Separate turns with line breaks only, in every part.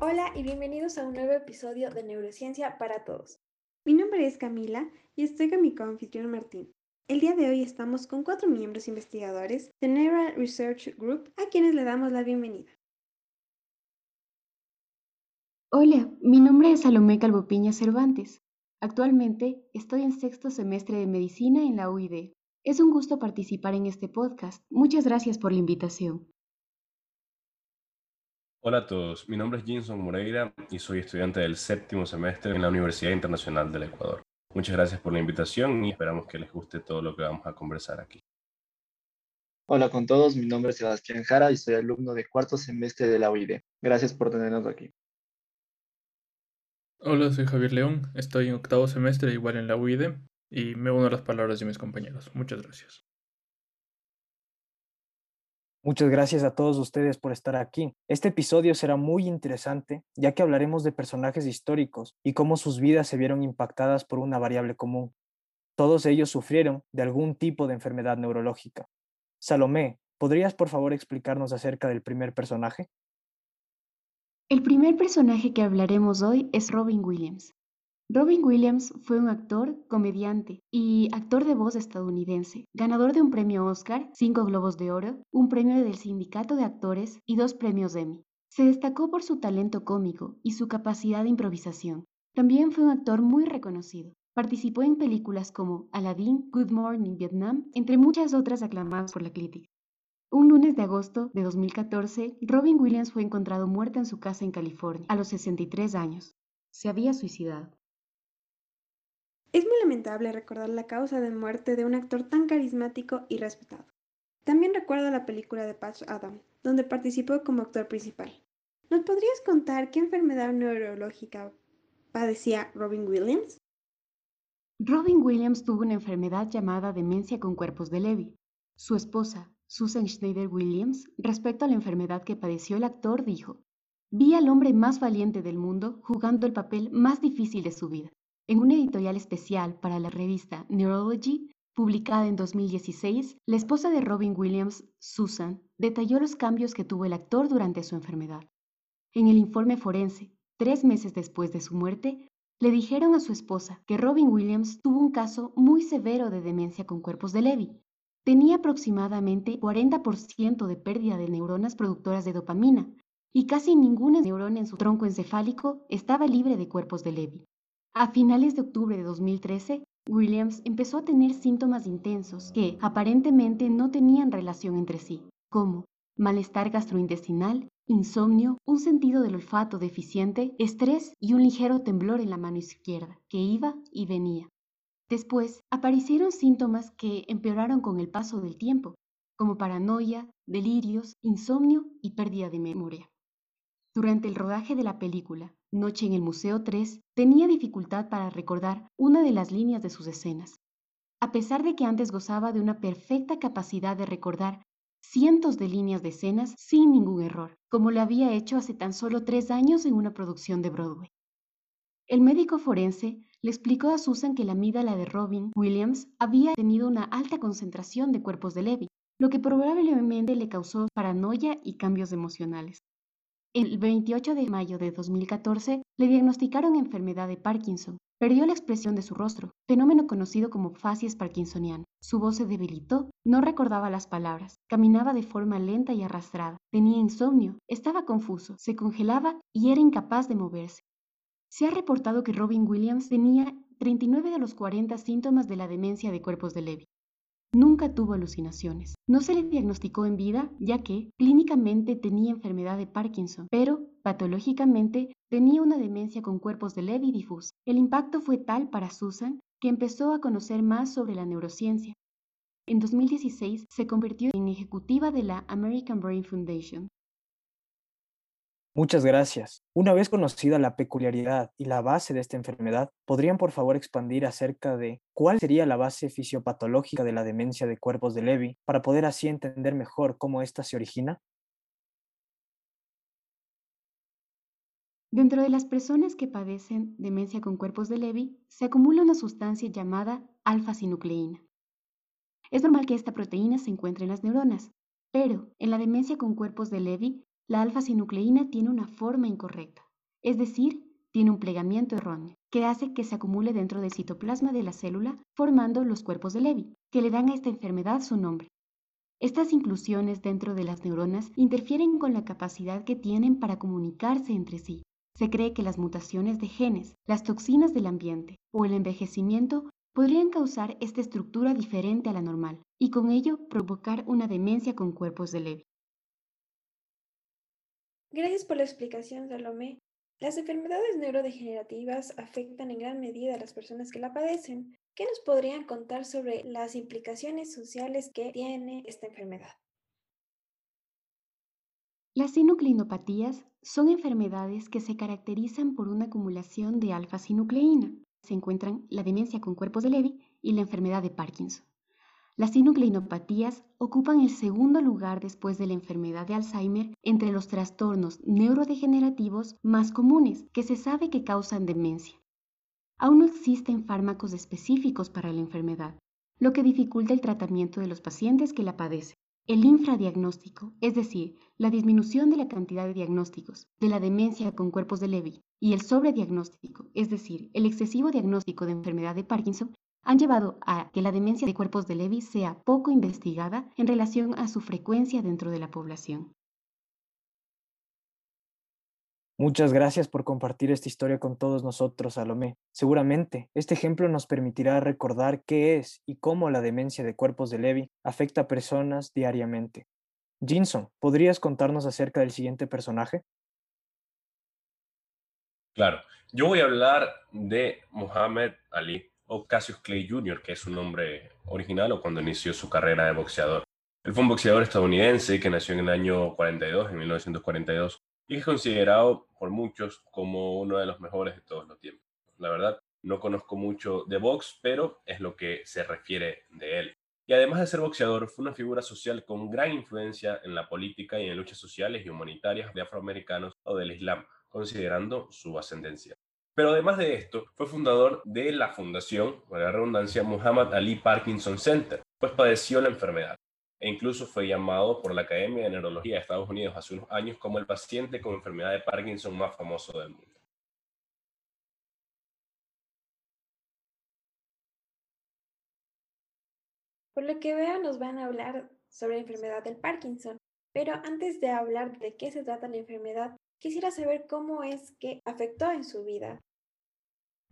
Hola y bienvenidos a un nuevo episodio de Neurociencia para Todos. Mi nombre es Camila y estoy con mi coanfitrión Martín. El día de hoy estamos con cuatro miembros investigadores de Neural Research Group a quienes le damos la bienvenida.
Hola, mi nombre es Salomé Calvopiña Cervantes. Actualmente estoy en sexto semestre de medicina en la UID. Es un gusto participar en este podcast. Muchas gracias por la invitación.
Hola a todos, mi nombre es Jinson Moreira y soy estudiante del séptimo semestre en la Universidad Internacional del Ecuador. Muchas gracias por la invitación y esperamos que les guste todo lo que vamos a conversar aquí.
Hola con todos, mi nombre es Sebastián Jara y soy alumno de cuarto semestre de la UID. Gracias por tenernos aquí.
Hola, soy Javier León, estoy en octavo semestre igual en la UID y me uno a las palabras de mis compañeros. Muchas gracias.
Muchas gracias a todos ustedes por estar aquí. Este episodio será muy interesante ya que hablaremos de personajes históricos y cómo sus vidas se vieron impactadas por una variable común. Todos ellos sufrieron de algún tipo de enfermedad neurológica. Salomé, ¿podrías por favor explicarnos acerca del primer personaje?
El primer personaje que hablaremos hoy es Robin Williams. Robin Williams fue un actor, comediante y actor de voz estadounidense, ganador de un premio Oscar, cinco Globos de Oro, un premio del Sindicato de Actores y dos premios Emmy. Se destacó por su talento cómico y su capacidad de improvisación. También fue un actor muy reconocido. Participó en películas como Aladdin, Good Morning Vietnam, entre muchas otras aclamadas por la crítica. Un lunes de agosto de 2014, Robin Williams fue encontrado muerta en su casa en California, a los 63 años. Se había suicidado.
Es muy lamentable recordar la causa de muerte de un actor tan carismático y respetado. También recuerdo la película de Patch Adam, donde participó como actor principal. ¿Nos podrías contar qué enfermedad neurológica padecía Robin Williams?
Robin Williams tuvo una enfermedad llamada demencia con cuerpos de Levy. Su esposa, Susan Schneider Williams, respecto a la enfermedad que padeció el actor, dijo, Vi al hombre más valiente del mundo jugando el papel más difícil de su vida. En una editorial especial para la revista Neurology, publicada en 2016, la esposa de Robin Williams, Susan, detalló los cambios que tuvo el actor durante su enfermedad. En el informe forense, tres meses después de su muerte, le dijeron a su esposa que Robin Williams tuvo un caso muy severo de demencia con cuerpos de Levy. Tenía aproximadamente 40% de pérdida de neuronas productoras de dopamina y casi ninguna neurona en su tronco encefálico estaba libre de cuerpos de Levy. A finales de octubre de 2013, Williams empezó a tener síntomas intensos que aparentemente no tenían relación entre sí, como malestar gastrointestinal, insomnio, un sentido del olfato deficiente, estrés y un ligero temblor en la mano izquierda, que iba y venía. Después aparecieron síntomas que empeoraron con el paso del tiempo, como paranoia, delirios, insomnio y pérdida de memoria. Durante el rodaje de la película Noche en el Museo 3, tenía dificultad para recordar una de las líneas de sus escenas. A pesar de que antes gozaba de una perfecta capacidad de recordar cientos de líneas de escenas sin ningún error, como lo había hecho hace tan solo tres años en una producción de Broadway. El médico forense le explicó a Susan que la amígdala de Robin Williams había tenido una alta concentración de cuerpos de Levy, lo que probablemente le causó paranoia y cambios emocionales. El 28 de mayo de 2014 le diagnosticaron enfermedad de Parkinson. Perdió la expresión de su rostro, fenómeno conocido como facies parkinsoniano. Su voz se debilitó, no recordaba las palabras, caminaba de forma lenta y arrastrada, tenía insomnio, estaba confuso, se congelaba y era incapaz de moverse. Se ha reportado que Robin Williams tenía 39 de los 40 síntomas de la demencia de cuerpos de Levy. Nunca tuvo alucinaciones. No se le diagnosticó en vida ya que clínicamente tenía enfermedad de Parkinson, pero patológicamente tenía una demencia con cuerpos de Levy difusa. El impacto fue tal para Susan que empezó a conocer más sobre la neurociencia. En 2016 se convirtió en ejecutiva de la American Brain Foundation,
Muchas gracias. Una vez conocida la peculiaridad y la base de esta enfermedad, ¿podrían por favor expandir acerca de cuál sería la base fisiopatológica de la demencia de cuerpos de Levy para poder así entender mejor cómo ésta se origina?
Dentro de las personas que padecen demencia con cuerpos de Levy, se acumula una sustancia llamada alfa-sinucleína. Es normal que esta proteína se encuentre en las neuronas, pero en la demencia con cuerpos de Levy, la alfa-sinucleína tiene una forma incorrecta, es decir, tiene un plegamiento erróneo, que hace que se acumule dentro del citoplasma de la célula, formando los cuerpos de Levy, que le dan a esta enfermedad su nombre. Estas inclusiones dentro de las neuronas interfieren con la capacidad que tienen para comunicarse entre sí. Se cree que las mutaciones de genes, las toxinas del ambiente o el envejecimiento podrían causar esta estructura diferente a la normal y con ello provocar una demencia con cuerpos de Levy.
Gracias por la explicación, Salomé. Las enfermedades neurodegenerativas afectan en gran medida a las personas que la padecen. ¿Qué nos podrían contar sobre las implicaciones sociales que tiene esta enfermedad?
Las sinucleinopatías son enfermedades que se caracterizan por una acumulación de alfa-sinucleína, se encuentran la demencia con cuerpos de Levy y la enfermedad de Parkinson. Las sinucleinopatías ocupan el segundo lugar después de la enfermedad de Alzheimer entre los trastornos neurodegenerativos más comunes que se sabe que causan demencia. Aún no existen fármacos específicos para la enfermedad, lo que dificulta el tratamiento de los pacientes que la padecen. El infradiagnóstico, es decir, la disminución de la cantidad de diagnósticos de la demencia con cuerpos de Levy y el sobrediagnóstico, es decir, el excesivo diagnóstico de enfermedad de Parkinson, han llevado a que la demencia de cuerpos de Levy sea poco investigada en relación a su frecuencia dentro de la población.
Muchas gracias por compartir esta historia con todos nosotros, Salomé. Seguramente, este ejemplo nos permitirá recordar qué es y cómo la demencia de cuerpos de Levy afecta a personas diariamente. Jinson, ¿podrías contarnos acerca del siguiente personaje?
Claro, yo voy a hablar de Muhammad Ali o Cassius Clay Jr., que es su nombre original o cuando inició su carrera de boxeador. Él fue un boxeador estadounidense que nació en el año 42, en 1942, y es considerado por muchos como uno de los mejores de todos los tiempos. La verdad, no conozco mucho de box, pero es lo que se refiere de él. Y además de ser boxeador, fue una figura social con gran influencia en la política y en luchas sociales y humanitarias de afroamericanos o del Islam, considerando su ascendencia. Pero además de esto, fue fundador de la fundación, por la redundancia, Muhammad Ali Parkinson Center, pues padeció la enfermedad e incluso fue llamado por la Academia de Neurología de Estados Unidos hace unos años como el paciente con enfermedad de Parkinson más famoso del mundo.
Por lo que veo, nos van a hablar sobre la enfermedad del Parkinson. Pero antes de hablar de qué se trata la enfermedad, Quisiera saber cómo es que afectó en su vida.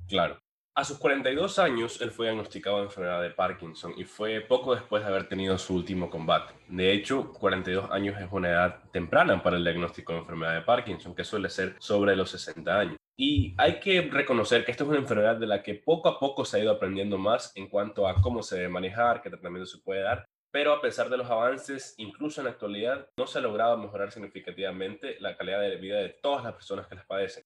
Claro. A sus 42 años, él fue diagnosticado de enfermedad de Parkinson y fue poco después de haber tenido su último combate. De hecho, 42 años es una edad temprana para el diagnóstico de enfermedad de Parkinson, que suele ser sobre los 60 años. Y hay que reconocer que esta es una enfermedad de la que poco a poco se ha ido aprendiendo más en cuanto a cómo se debe manejar, qué tratamiento se puede dar pero a pesar de los avances, incluso en la actualidad, no se ha logrado mejorar significativamente la calidad de vida de todas las personas que las padecen.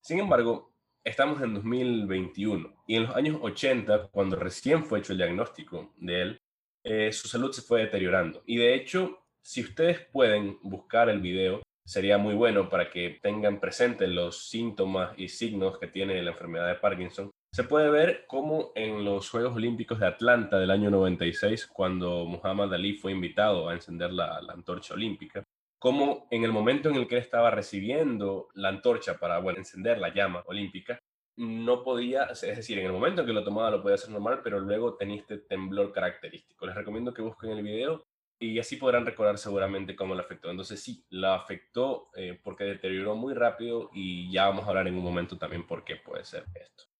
Sin embargo, estamos en 2021 y en los años 80, cuando recién fue hecho el diagnóstico de él, eh, su salud se fue deteriorando. Y de hecho, si ustedes pueden buscar el video, sería muy bueno para que tengan presente los síntomas y signos que tiene la enfermedad de Parkinson se puede ver cómo en los Juegos Olímpicos de Atlanta del año 96, cuando Muhammad Ali fue invitado a encender la, antorcha olímpica, como en el momento en el que él estaba recibiendo la antorcha para bueno, encender la llama olímpica, no podía, es decir, en el momento en que lo tomaba lo podía hacer normal, pero luego tenía este temblor característico. Les recomiendo que busquen el video y así podrán recordar seguramente cómo lo afectó. Entonces sí, la afectó eh, porque deterioró muy rápido y ya vamos a hablar en un momento también por qué puede ser esto.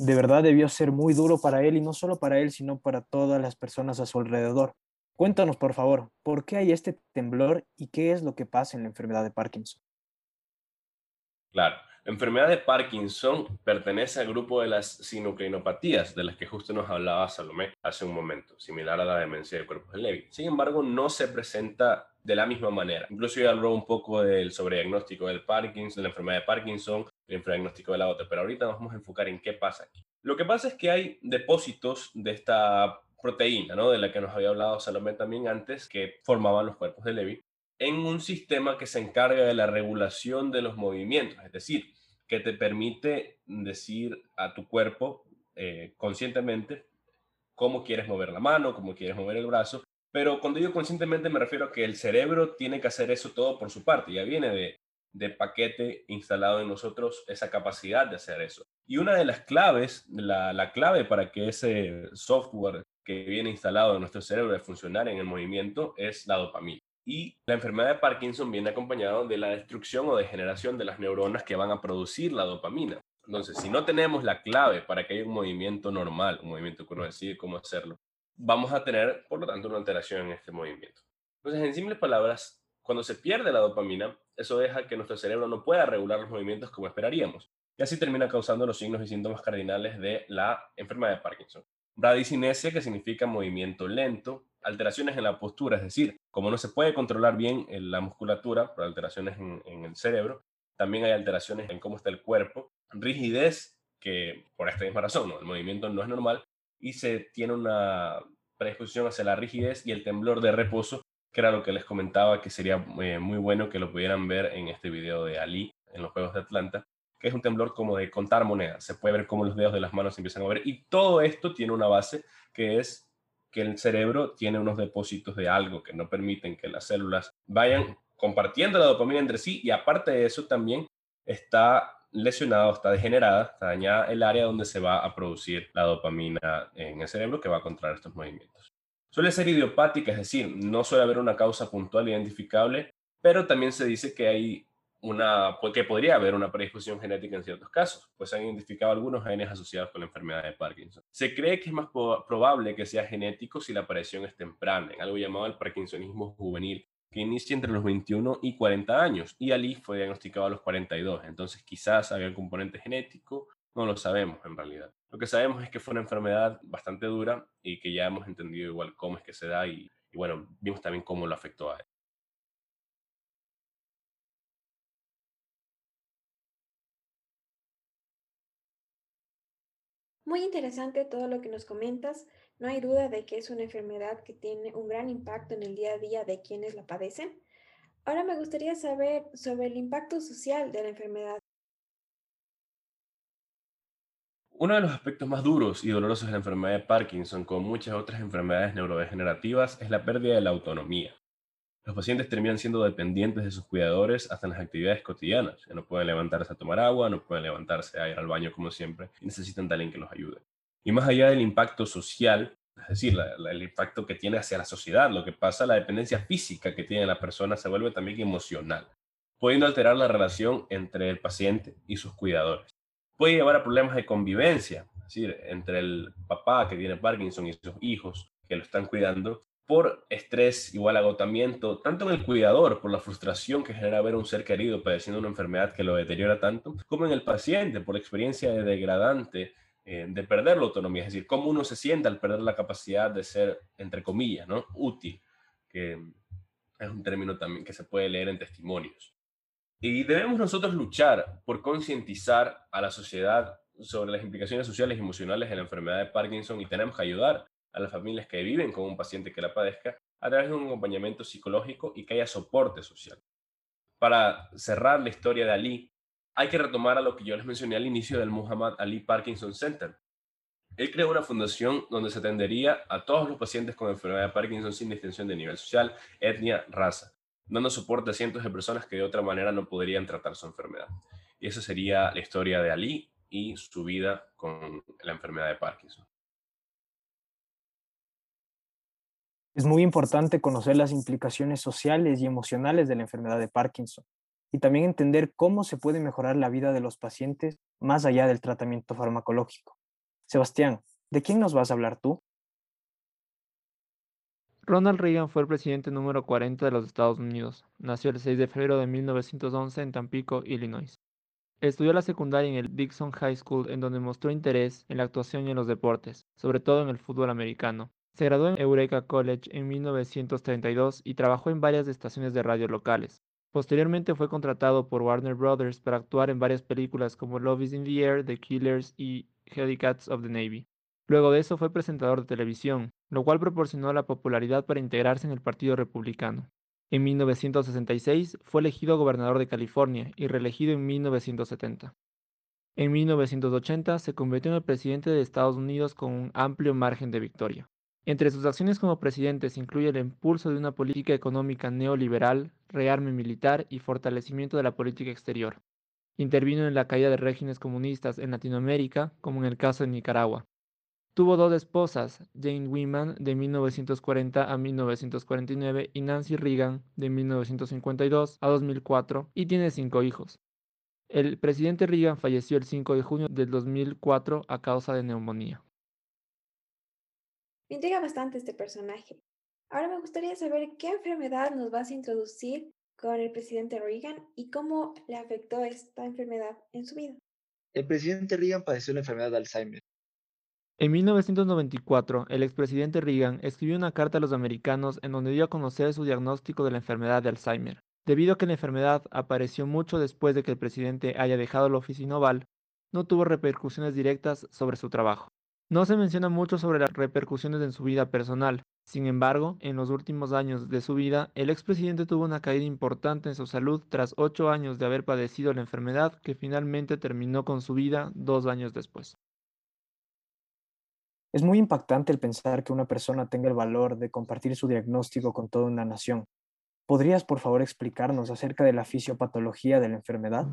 De verdad debió ser muy duro para él y no solo para él, sino para todas las personas a su alrededor. Cuéntanos, por favor, ¿por qué hay este temblor y qué es lo que pasa en la enfermedad de Parkinson?
Claro, la enfermedad de Parkinson pertenece al grupo de las sinucleinopatías, de las que justo nos hablaba Salomé hace un momento, similar a la demencia de cuerpos de Levy. Sin embargo, no se presenta de la misma manera. Incluso ya habló un poco del sobrediagnóstico del Parkinson, de la enfermedad de Parkinson, el infradiagnóstico de la otra, pero ahorita nos vamos a enfocar en qué pasa aquí. Lo que pasa es que hay depósitos de esta proteína, ¿no? De la que nos había hablado Salomé también antes, que formaban los cuerpos de Levy, en un sistema que se encarga de la regulación de los movimientos, es decir, que te permite decir a tu cuerpo eh, conscientemente cómo quieres mover la mano, cómo quieres mover el brazo. Pero cuando digo conscientemente me refiero a que el cerebro tiene que hacer eso todo por su parte. Ya viene de, paquete instalado en nosotros esa capacidad de hacer eso. Y una de las claves, la, la clave para que ese software que viene instalado en nuestro cerebro de funcionar en el movimiento es la dopamina. Y la enfermedad de Parkinson viene acompañado de la destrucción o degeneración de las neuronas que van a producir la dopamina. Entonces, si no tenemos la clave para que haya un movimiento normal, un movimiento que uno decide cómo hacerlo, vamos a tener, por lo tanto, una alteración en este movimiento. Entonces, en simples palabras, cuando se pierde la dopamina, eso deja que nuestro cerebro no pueda regular los movimientos como esperaríamos. Y así termina causando los signos y síntomas cardinales de la enfermedad de Parkinson. Bradicinesia, que significa movimiento lento, alteraciones en la postura, es decir, como no se puede controlar bien la musculatura por alteraciones en, en el cerebro, también hay alteraciones en cómo está el cuerpo, rigidez, que por esta misma razón, el movimiento no es normal, y se tiene una predisposición hacia la rigidez y el temblor de reposo, que era lo que les comentaba que sería eh, muy bueno que lo pudieran ver en este video de Ali en los Juegos de Atlanta, que es un temblor como de contar monedas. Se puede ver cómo los dedos de las manos se empiezan a mover y todo esto tiene una base que es que el cerebro tiene unos depósitos de algo que no permiten que las células vayan compartiendo la dopamina entre sí y aparte de eso también está lesionado, está degenerada, está dañada el área donde se va a producir la dopamina en el cerebro que va a controlar estos movimientos. Suele ser idiopática, es decir, no suele haber una causa puntual identificable, pero también se dice que hay una, pues, que podría haber una predisposición genética en ciertos casos, pues se han identificado algunos genes asociados con la enfermedad de Parkinson. Se cree que es más probable que sea genético si la aparición es temprana, en algo llamado el parkinsonismo juvenil, que inicia entre los 21 y 40 años, y Ali fue diagnosticado a los 42, entonces quizás había un componente genético, no lo sabemos en realidad. Lo que sabemos es que fue una enfermedad bastante dura y que ya hemos entendido igual cómo es que se da y, y bueno, vimos también cómo lo afectó a él.
Muy interesante todo lo que nos comentas. No hay duda de que es una enfermedad que tiene un gran impacto en el día a día de quienes la padecen. Ahora me gustaría saber sobre el impacto social de la enfermedad.
Uno de los aspectos más duros y dolorosos de la enfermedad de Parkinson, como muchas otras enfermedades neurodegenerativas, es la pérdida de la autonomía. Los pacientes terminan siendo dependientes de sus cuidadores hasta en las actividades cotidianas. Ya no pueden levantarse a tomar agua, no pueden levantarse a ir al baño como siempre y necesitan de alguien que los ayude. Y más allá del impacto social, es decir, el impacto que tiene hacia la sociedad, lo que pasa, la dependencia física que tiene la persona se vuelve también emocional, pudiendo alterar la relación entre el paciente y sus cuidadores. Puede llevar a problemas de convivencia, es decir, entre el papá que tiene Parkinson y sus hijos que lo están cuidando, por estrés igual agotamiento, tanto en el cuidador, por la frustración que genera ver a un ser querido padeciendo una enfermedad que lo deteriora tanto, como en el paciente, por la experiencia de degradante eh, de perder la autonomía, es decir, cómo uno se siente al perder la capacidad de ser, entre comillas, ¿no? útil, que es un término también que se puede leer en testimonios. Y debemos nosotros luchar por concientizar a la sociedad sobre las implicaciones sociales y emocionales de la enfermedad de Parkinson y tenemos que ayudar a las familias que viven con un paciente que la padezca a través de un acompañamiento psicológico y que haya soporte social. Para cerrar la historia de Ali, hay que retomar a lo que yo les mencioné al inicio del Muhammad Ali Parkinson Center. Él creó una fundación donde se atendería a todos los pacientes con enfermedad de Parkinson sin distinción de nivel social, etnia, raza, dando soporte a cientos de personas que de otra manera no podrían tratar su enfermedad. Y esa sería la historia de Ali y su vida con la enfermedad de Parkinson.
Es muy importante conocer las implicaciones sociales y emocionales de la enfermedad de Parkinson y también entender cómo se puede mejorar la vida de los pacientes más allá del tratamiento farmacológico. Sebastián, ¿de quién nos vas a hablar tú?
Ronald Reagan fue el presidente número 40 de los Estados Unidos. Nació el 6 de febrero de 1911 en Tampico, Illinois. Estudió la secundaria en el Dixon High School, en donde mostró interés en la actuación y en los deportes, sobre todo en el fútbol americano. Se graduó en Eureka College en 1932 y trabajó en varias estaciones de radio locales. Posteriormente fue contratado por Warner Brothers para actuar en varias películas como Love is in the Air, The Killers y Hellcats of the Navy. Luego de eso fue presentador de televisión, lo cual proporcionó la popularidad para integrarse en el Partido Republicano. En 1966 fue elegido gobernador de California y reelegido en 1970. En 1980 se convirtió en el presidente de Estados Unidos con un amplio margen de victoria. Entre sus acciones como presidente se incluye el impulso de una política económica neoliberal, rearme militar y fortalecimiento de la política exterior. Intervino en la caída de regímenes comunistas en Latinoamérica, como en el caso de Nicaragua. Tuvo dos esposas, Jane Wyman de 1940 a 1949 y Nancy Reagan de 1952 a 2004 y tiene cinco hijos. El presidente Reagan falleció el 5 de junio del 2004 a causa de neumonía.
Me intriga bastante este personaje. Ahora me gustaría saber qué enfermedad nos vas a introducir con el presidente Reagan y cómo le afectó esta enfermedad en su vida.
El presidente Reagan padeció la enfermedad de Alzheimer.
En 1994, el expresidente Reagan escribió una carta a los americanos en donde dio a conocer su diagnóstico de la enfermedad de Alzheimer. Debido a que la enfermedad apareció mucho después de que el presidente haya dejado la oficina oval, no tuvo repercusiones directas sobre su trabajo. No se menciona mucho sobre las repercusiones en su vida personal. Sin embargo, en los últimos años de su vida, el expresidente tuvo una caída importante en su salud tras ocho años de haber padecido la enfermedad que finalmente terminó con su vida dos años después.
Es muy impactante el pensar que una persona tenga el valor de compartir su diagnóstico con toda una nación. ¿Podrías, por favor, explicarnos acerca de la fisiopatología de la enfermedad?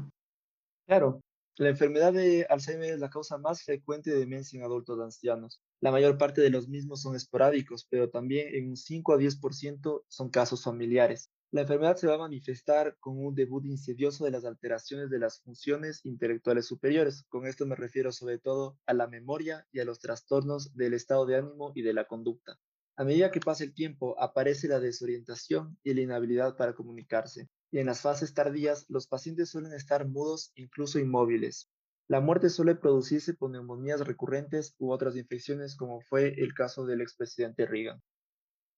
Claro, la enfermedad de Alzheimer es la causa más frecuente de demencia en adultos ancianos. La mayor parte de los mismos son esporádicos, pero también en un 5 a 10% son casos familiares. La enfermedad se va a manifestar con un debut insidioso de las alteraciones de las funciones intelectuales superiores. Con esto me refiero sobre todo a la memoria y a los trastornos del estado de ánimo y de la conducta. A medida que pasa el tiempo, aparece la desorientación y la inhabilidad para comunicarse. Y en las fases tardías, los pacientes suelen estar mudos, incluso inmóviles. La muerte suele producirse por neumonías recurrentes u otras infecciones, como fue el caso del expresidente Reagan.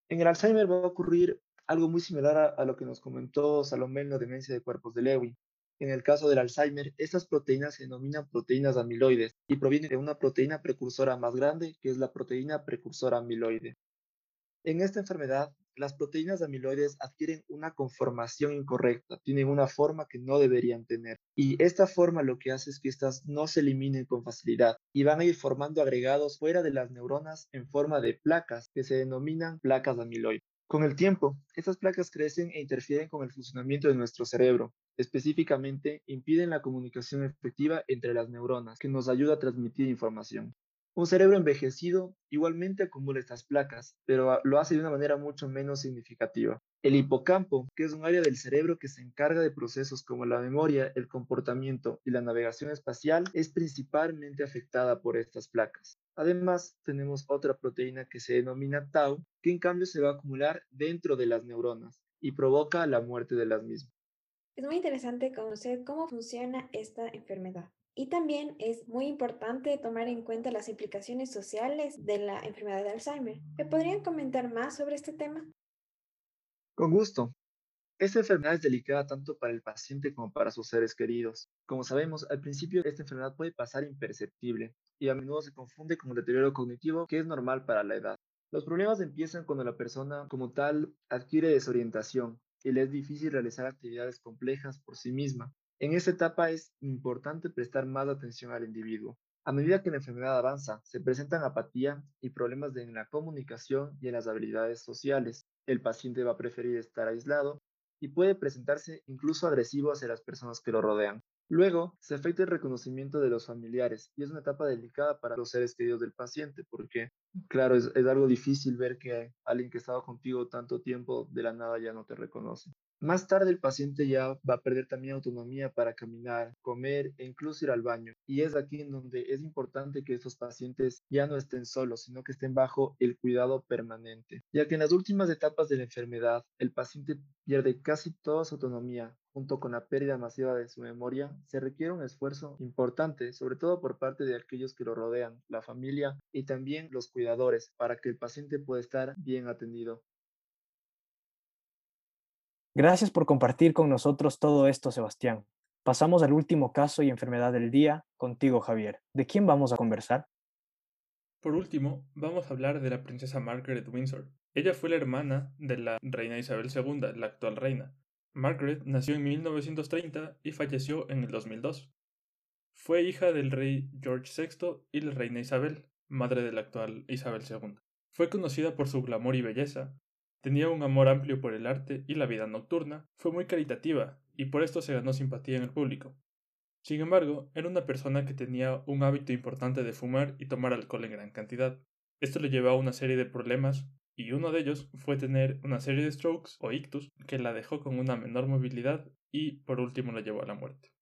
En el Alzheimer va a ocurrir algo muy similar a, a lo que nos comentó Salomé en la demencia de cuerpos de Lewy. En el caso del Alzheimer, estas proteínas se denominan proteínas amiloides y provienen de una proteína precursora más grande, que es la proteína precursora amiloide. En esta enfermedad, las proteínas amiloides adquieren una conformación incorrecta, tienen una forma que no deberían tener. Y esta forma lo que hace es que estas no se eliminen con facilidad y van a ir formando agregados fuera de las neuronas en forma de placas que se denominan placas amiloides. Con el tiempo, estas placas crecen e interfieren con el funcionamiento de nuestro cerebro. Específicamente, impiden la comunicación efectiva entre las neuronas, que nos ayuda a transmitir información. Un cerebro envejecido igualmente acumula estas placas, pero lo hace de una manera mucho menos significativa. El hipocampo, que es un área del cerebro que se encarga de procesos como la memoria, el comportamiento y la navegación espacial, es principalmente afectada por estas placas. Además, tenemos otra proteína que se denomina tau, que en cambio se va a acumular dentro de las neuronas y provoca la muerte de las mismas.
Es muy interesante conocer cómo funciona esta enfermedad. Y también es muy importante tomar en cuenta las implicaciones sociales de la enfermedad de Alzheimer. ¿Me podrían comentar más sobre este tema?
Con gusto. Esta enfermedad es delicada tanto para el paciente como para sus seres queridos. Como sabemos, al principio esta enfermedad puede pasar imperceptible y a menudo se confunde con un deterioro cognitivo que es normal para la edad. Los problemas empiezan cuando la persona como tal adquiere desorientación y le es difícil realizar actividades complejas por sí misma. En esta etapa es importante prestar más atención al individuo. A medida que la enfermedad avanza, se presentan apatía y problemas en la comunicación y en las habilidades sociales. El paciente va a preferir estar aislado y puede presentarse incluso agresivo hacia las personas que lo rodean. Luego, se afecta el reconocimiento de los familiares y es una etapa delicada para los seres queridos del paciente porque, claro, es, algo difícil ver que alguien que estaba contigo tanto tiempo de la nada ya no te reconoce. Más tarde el paciente ya va a perder también autonomía para caminar, comer e incluso ir al baño. Y es aquí en donde es importante que estos pacientes ya no estén solos, sino que estén bajo el cuidado permanente, ya que en las últimas etapas de la enfermedad el paciente pierde casi toda su autonomía. Junto con la pérdida masiva de su memoria, se requiere un esfuerzo importante, sobre todo por parte de aquellos que lo rodean, la familia y también los cuidadores, para que el paciente pueda estar bien atendido.
Gracias por compartir con nosotros todo esto, Sebastián. Pasamos al último caso y enfermedad del día, contigo, Javier. ¿De quién vamos a conversar?
Por último, vamos a hablar de la princesa Margaret Windsor. Ella fue la hermana de la reina Isabel II, la actual reina. Margaret nació en 1930 y falleció en el 2002. Fue hija del rey George VI y la reina Isabel, madre de la actual Isabel II. Fue conocida por su glamour y belleza, tenía un amor amplio por el arte y la vida nocturna, fue muy caritativa y por esto se ganó simpatía en el público. Sin embargo, era una persona que tenía un hábito importante de fumar y tomar alcohol en gran cantidad. Esto le llevó a una serie de problemas y uno de ellos fue tener una serie de strokes o ictus que la dejó con una menor movilidad y por último la llevó a la muerte.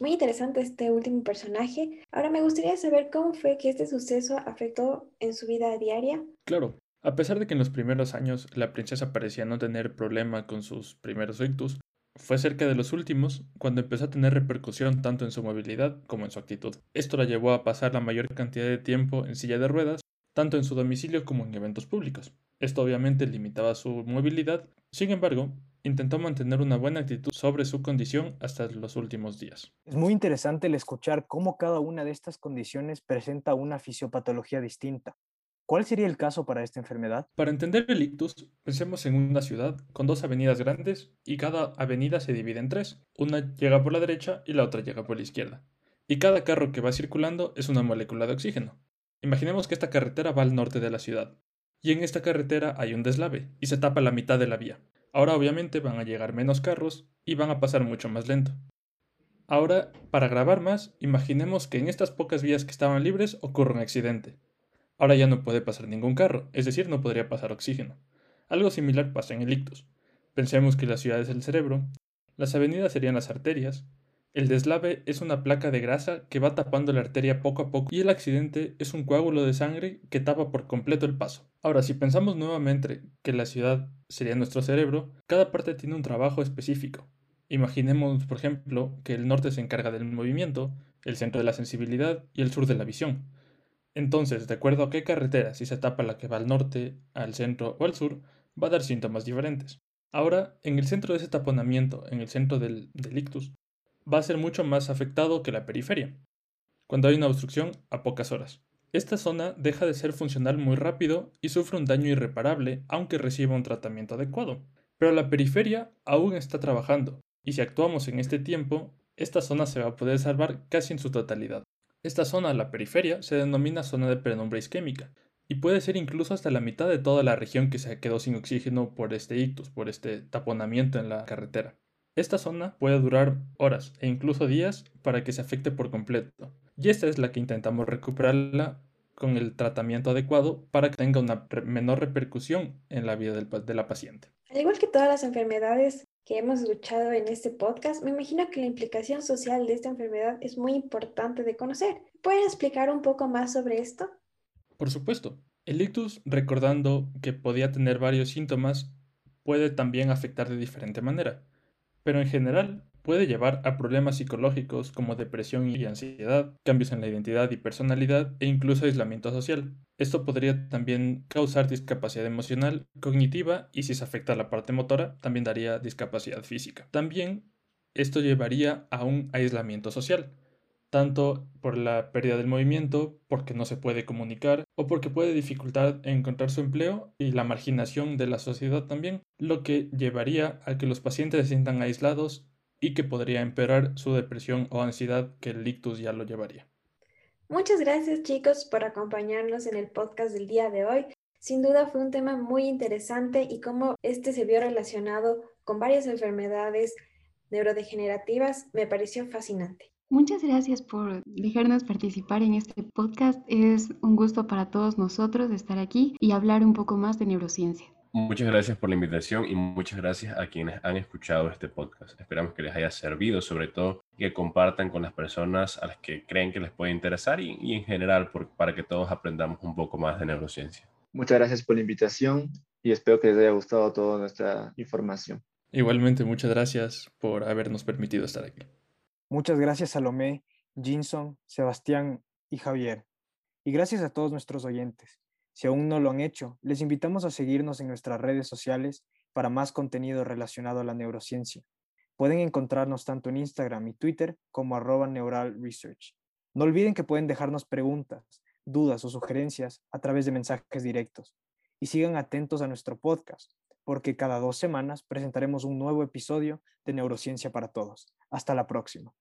Muy interesante este último personaje. Ahora me gustaría saber cómo fue que este suceso afectó en su vida diaria.
Claro, a pesar de que en los primeros años la princesa parecía no tener problema con sus primeros ictus, fue cerca de los últimos cuando empezó a tener repercusión tanto en su movilidad como en su actitud. Esto la llevó a pasar la mayor cantidad de tiempo en silla de ruedas, tanto en su domicilio como en eventos públicos. Esto obviamente limitaba su movilidad, sin embargo, intentó mantener una buena actitud sobre su condición hasta los últimos días.
Es muy interesante el escuchar cómo cada una de estas condiciones presenta una fisiopatología distinta. ¿Cuál sería el caso para esta enfermedad?
Para entender el ictus, pensemos en una ciudad con dos avenidas grandes y cada avenida se divide en tres. Una llega por la derecha y la otra llega por la izquierda. Y cada carro que va circulando es una molécula de oxígeno. Imaginemos que esta carretera va al norte de la ciudad. Y en esta carretera hay un deslave y se tapa la mitad de la vía. Ahora obviamente van a llegar menos carros y van a pasar mucho más lento. Ahora, para grabar más, imaginemos que en estas pocas vías que estaban libres ocurre un accidente. Ahora ya no puede pasar ningún carro, es decir, no podría pasar oxígeno. Algo similar pasa en el ictus. Pensemos que la ciudad es el cerebro, las avenidas serían las arterias, el deslave es una placa de grasa que va tapando la arteria poco a poco y el accidente es un coágulo de sangre que tapa por completo el paso. Ahora, si pensamos nuevamente que la ciudad sería nuestro cerebro, cada parte tiene un trabajo específico. Imaginemos, por ejemplo, que el norte se encarga del movimiento, el centro de la sensibilidad y el sur de la visión. Entonces, de acuerdo a qué carretera, si se tapa la que va al norte, al centro o al sur, va a dar síntomas diferentes. Ahora, en el centro de ese taponamiento, en el centro del, del ictus, va a ser mucho más afectado que la periferia, cuando hay una obstrucción a pocas horas. Esta zona deja de ser funcional muy rápido y sufre un daño irreparable aunque reciba un tratamiento adecuado. Pero la periferia aún está trabajando, y si actuamos en este tiempo, esta zona se va a poder salvar casi en su totalidad. Esta zona, la periferia, se denomina zona de penumbra isquémica, y puede ser incluso hasta la mitad de toda la región que se quedó sin oxígeno por este ictus, por este taponamiento en la carretera. Esta zona puede durar horas e incluso días para que se afecte por completo, y esta es la que intentamos recuperarla con el tratamiento adecuado para que tenga una menor repercusión en la vida de la paciente.
Al igual que todas las enfermedades, que hemos escuchado en este podcast, me imagino que la implicación social de esta enfermedad es muy importante de conocer. ¿Pueden explicar un poco más sobre esto?
Por supuesto. El ictus, recordando que podía tener varios síntomas, puede también afectar de diferente manera, pero en general puede llevar a problemas psicológicos como depresión y ansiedad, cambios en la identidad y personalidad e incluso aislamiento social. Esto podría también causar discapacidad emocional, cognitiva y si se afecta la parte motora, también daría discapacidad física. También esto llevaría a un aislamiento social, tanto por la pérdida del movimiento, porque no se puede comunicar o porque puede dificultar encontrar su empleo y la marginación de la sociedad también, lo que llevaría a que los pacientes se sientan aislados y que podría empeorar su depresión o ansiedad que el ictus ya lo llevaría.
Muchas gracias chicos por acompañarnos en el podcast del día de hoy. Sin duda fue un tema muy interesante y cómo este se vio relacionado con varias enfermedades neurodegenerativas me pareció fascinante.
Muchas gracias por dejarnos participar en este podcast. Es un gusto para todos nosotros estar aquí y hablar un poco más de neurociencia.
Muchas gracias por la invitación y muchas gracias a quienes han escuchado este podcast. Esperamos que les haya servido, sobre todo que compartan con las personas a las que creen que les puede interesar y, en general para que todos aprendamos un poco más de neurociencia.
Muchas gracias por la invitación y espero que les haya gustado toda nuestra información.
Igualmente, muchas gracias por habernos permitido estar aquí.
Muchas gracias Salomé, Jinson, Sebastián y Javier. Y gracias a todos nuestros oyentes. Si aún no lo han hecho, les invitamos a seguirnos en nuestras redes sociales para más contenido relacionado a la neurociencia. Pueden encontrarnos tanto en Instagram y Twitter como arroba neural research. No olviden que pueden dejarnos preguntas, dudas o sugerencias a través de mensajes directos. Y sigan atentos a nuestro podcast, porque cada dos semanas presentaremos un nuevo episodio de Neurociencia para Todos. Hasta la próxima.